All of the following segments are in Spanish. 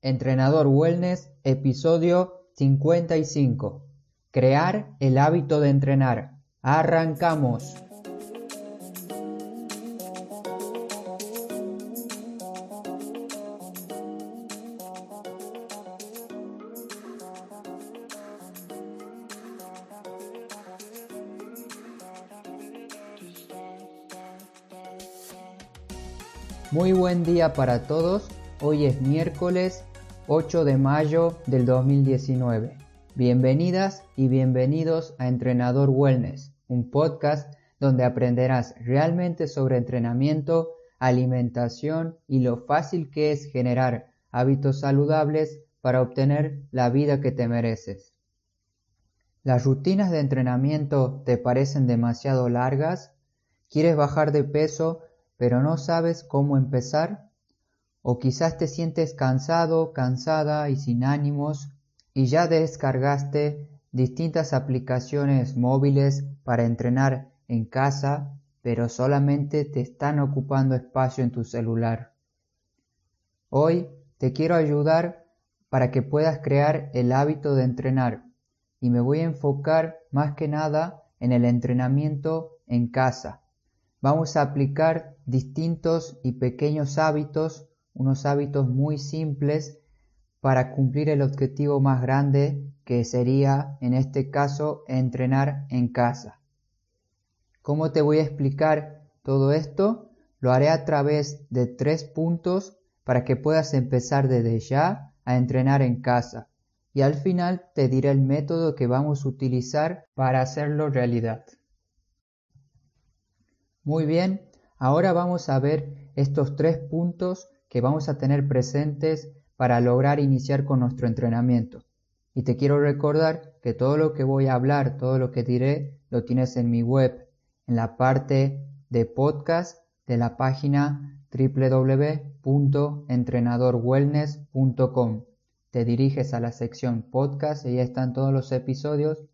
Entrenador Wellness, episodio 55. Crear el hábito de entrenar. Arrancamos. Muy buen día para todos. Hoy es miércoles 8 de mayo del 2019. Bienvenidas y bienvenidos a Entrenador Wellness, un podcast donde aprenderás realmente sobre entrenamiento, alimentación y lo fácil que es generar hábitos saludables para obtener la vida que te mereces. ¿Las rutinas de entrenamiento te parecen demasiado largas? ¿Quieres bajar de peso pero no sabes cómo empezar? ¿O quizás te sientes cansado, cansada y sin ánimos y ya descargaste distintas aplicaciones móviles para entrenar en casa, pero solamente te están ocupando espacio en tu celular? Hoy te quiero ayudar para que puedas crear el hábito de entrenar y me voy a enfocar más que nada en el entrenamiento en casa vamos a aplicar distintos y pequeños hábitos, unos hábitos muy simples para cumplir el objetivo más grande que sería en este caso entrenar en casa. ¿Cómo te voy a explicar todo esto? Lo haré a través de tres puntos para que puedas empezar desde ya a entrenar en casa y al final te diré el método que vamos a utilizar para hacerlo realidad. Muy bien, ahora vamos a ver estos tres puntos que vamos a tener presentes para lograr iniciar con nuestro entrenamiento. Y te quiero recordar que todo lo que voy a hablar, todo lo que diré, lo tienes en mi web, en la parte de podcast de la página www.entrenadorwellness.com. Te diriges a la sección podcast y ahí están todos los episodios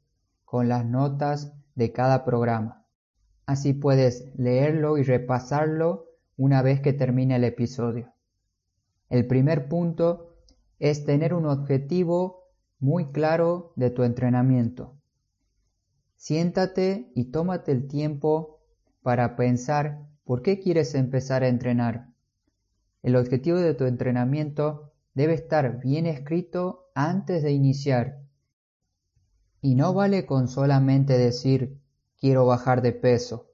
con las notas de cada programa. Así puedes leerlo y repasarlo una vez que termine el episodio. El primer punto es tener un objetivo muy claro de tu entrenamiento. Siéntate y tómate el tiempo para pensar por qué quieres empezar a entrenar. El objetivo de tu entrenamiento debe estar bien escrito antes de iniciar. Y no vale con solamente decir quiero bajar de peso.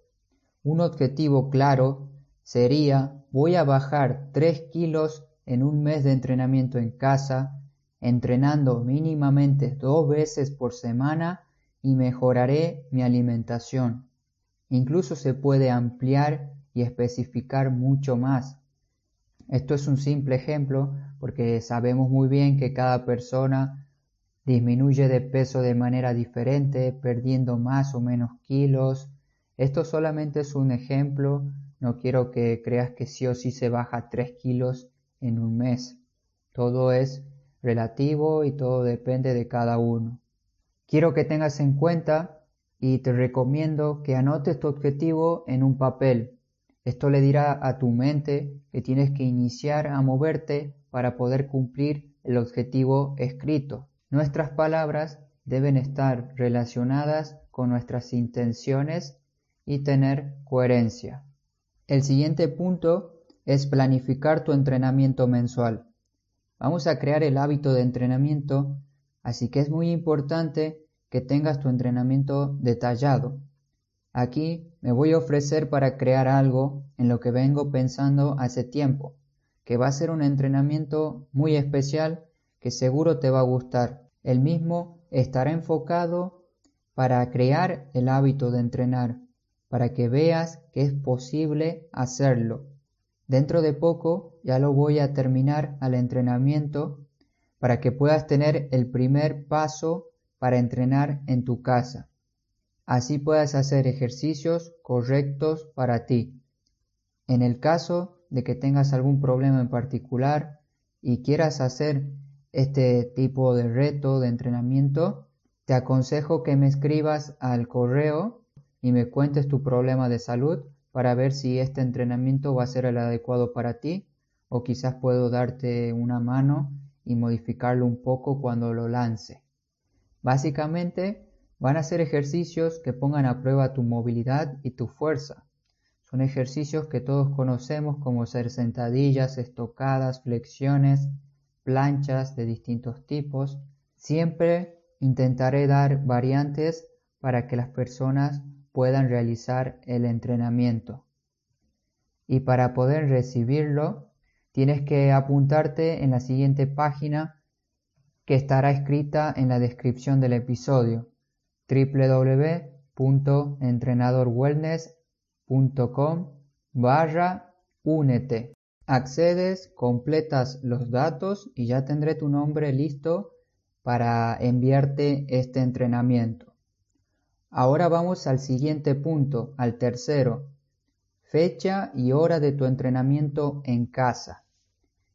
Un objetivo claro sería voy a bajar 3 kilos en un mes de entrenamiento en casa, entrenando mínimamente dos veces por semana y mejoraré mi alimentación. Incluso se puede ampliar y especificar mucho más. Esto es un simple ejemplo porque sabemos muy bien que cada persona disminuye de peso de manera diferente, perdiendo más o menos kilos. Esto solamente es un ejemplo, no quiero que creas que sí o sí se baja 3 kilos en un mes. Todo es relativo y todo depende de cada uno. Quiero que tengas en cuenta y te recomiendo que anotes tu objetivo en un papel. Esto le dirá a tu mente que tienes que iniciar a moverte para poder cumplir el objetivo escrito. Nuestras palabras deben estar relacionadas con nuestras intenciones y tener coherencia. El siguiente punto es planificar tu entrenamiento mensual. Vamos a crear el hábito de entrenamiento, así que es muy importante que tengas tu entrenamiento detallado. Aquí me voy a ofrecer para crear algo en lo que vengo pensando hace tiempo, que va a ser un entrenamiento muy especial que seguro te va a gustar. El mismo estará enfocado para crear el hábito de entrenar, para que veas que es posible hacerlo. Dentro de poco ya lo voy a terminar al entrenamiento para que puedas tener el primer paso para entrenar en tu casa. Así puedas hacer ejercicios correctos para ti. En el caso de que tengas algún problema en particular y quieras hacer este tipo de reto de entrenamiento, te aconsejo que me escribas al correo y me cuentes tu problema de salud para ver si este entrenamiento va a ser el adecuado para ti o quizás puedo darte una mano y modificarlo un poco cuando lo lance. Básicamente, van a ser ejercicios que pongan a prueba tu movilidad y tu fuerza. Son ejercicios que todos conocemos como ser sentadillas, estocadas, flexiones, planchas de distintos tipos. Siempre intentaré dar variantes para que las personas puedan realizar el entrenamiento. Y para poder recibirlo, tienes que apuntarte en la siguiente página que estará escrita en la descripción del episodio www.entrenadorwellness.com barra únete. Accedes, completas los datos y ya tendré tu nombre listo para enviarte este entrenamiento. Ahora vamos al siguiente punto, al tercero. Fecha y hora de tu entrenamiento en casa.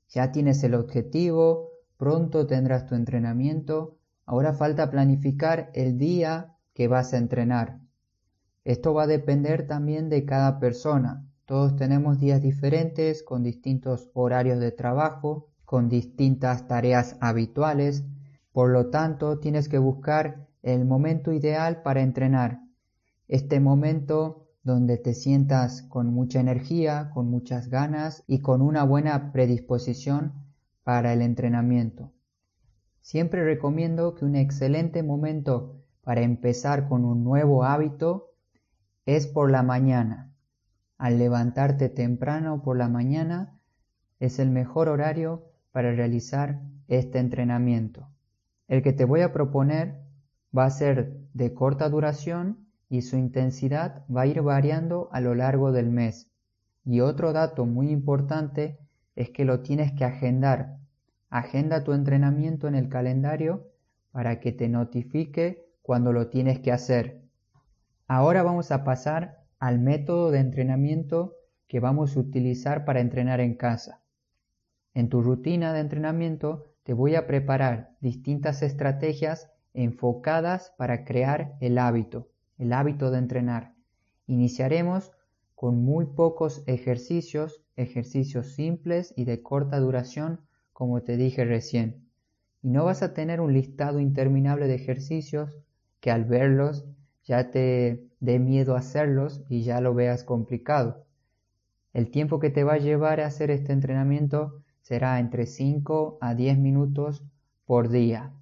Ya tienes el objetivo, pronto tendrás tu entrenamiento, ahora falta planificar el día que vas a entrenar. Esto va a depender también de cada persona. Todos tenemos días diferentes, con distintos horarios de trabajo, con distintas tareas habituales, por lo tanto tienes que buscar el momento ideal para entrenar. Este momento donde te sientas con mucha energía, con muchas ganas y con una buena predisposición para el entrenamiento. Siempre recomiendo que un excelente momento para empezar con un nuevo hábito es por la mañana. Al levantarte temprano por la mañana es el mejor horario para realizar este entrenamiento. El que te voy a proponer va a ser de corta duración y su intensidad va a ir variando a lo largo del mes. Y otro dato muy importante es que lo tienes que agendar. Agenda tu entrenamiento en el calendario para que te notifique cuando lo tienes que hacer. Ahora vamos a pasar al método de entrenamiento que vamos a utilizar para entrenar en casa. En tu rutina de entrenamiento te voy a preparar distintas estrategias enfocadas para crear el hábito, el hábito de entrenar. Iniciaremos con muy pocos ejercicios, ejercicios simples y de corta duración, como te dije recién. Y no vas a tener un listado interminable de ejercicios que al verlos ya te dé miedo hacerlos y ya lo veas complicado. El tiempo que te va a llevar a hacer este entrenamiento será entre 5 a 10 minutos por día.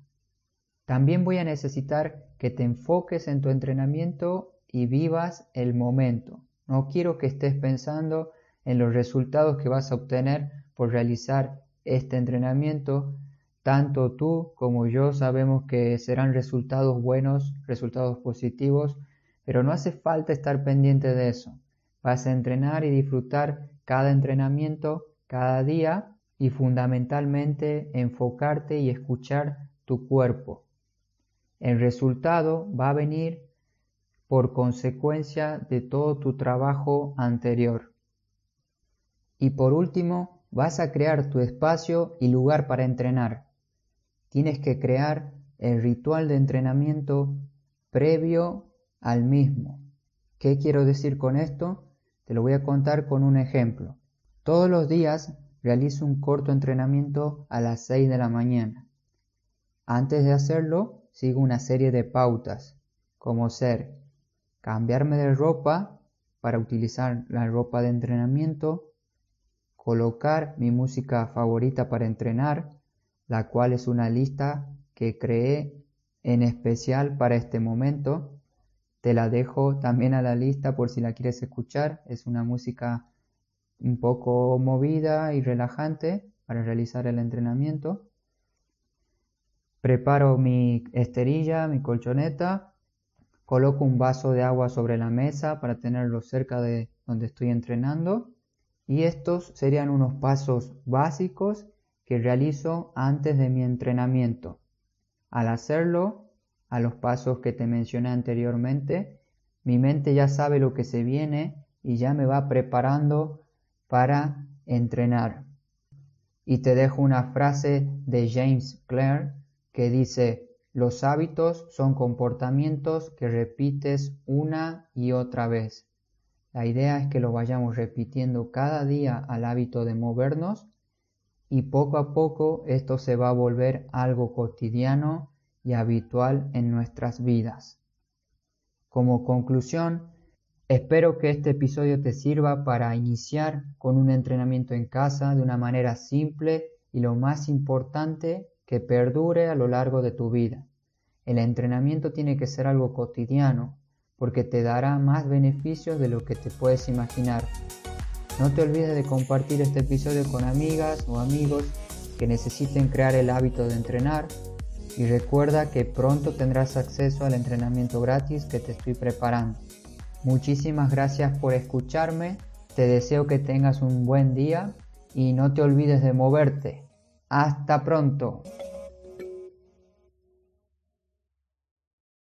También voy a necesitar que te enfoques en tu entrenamiento y vivas el momento. No quiero que estés pensando en los resultados que vas a obtener por realizar este entrenamiento. Tanto tú como yo sabemos que serán resultados buenos, resultados positivos, pero no hace falta estar pendiente de eso. Vas a entrenar y disfrutar cada entrenamiento cada día y fundamentalmente enfocarte y escuchar tu cuerpo. El resultado va a venir por consecuencia de todo tu trabajo anterior. Y por último, vas a crear tu espacio y lugar para entrenar. Tienes que crear el ritual de entrenamiento previo al mismo. ¿Qué quiero decir con esto? Te lo voy a contar con un ejemplo. Todos los días realizo un corto entrenamiento a las 6 de la mañana. Antes de hacerlo, sigo una serie de pautas, como ser cambiarme de ropa para utilizar la ropa de entrenamiento, colocar mi música favorita para entrenar, la cual es una lista que creé en especial para este momento. Te la dejo también a la lista por si la quieres escuchar. Es una música un poco movida y relajante para realizar el entrenamiento. Preparo mi esterilla, mi colchoneta, coloco un vaso de agua sobre la mesa para tenerlo cerca de donde estoy entrenando y estos serían unos pasos básicos que realizo antes de mi entrenamiento. Al hacerlo, a los pasos que te mencioné anteriormente, mi mente ya sabe lo que se viene y ya me va preparando para entrenar. Y te dejo una frase de James Clear que dice, los hábitos son comportamientos que repites una y otra vez. La idea es que lo vayamos repitiendo cada día al hábito de movernos y poco a poco esto se va a volver algo cotidiano y habitual en nuestras vidas. Como conclusión, espero que este episodio te sirva para iniciar con un entrenamiento en casa de una manera simple y lo más importante, que perdure a lo largo de tu vida. El entrenamiento tiene que ser algo cotidiano, porque te dará más beneficios de lo que te puedes imaginar. No te olvides de compartir este episodio con amigas o amigos que necesiten crear el hábito de entrenar y recuerda que pronto tendrás acceso al entrenamiento gratis que te estoy preparando. Muchísimas gracias por escucharme, te deseo que tengas un buen día y no te olvides de moverte. Hasta pronto.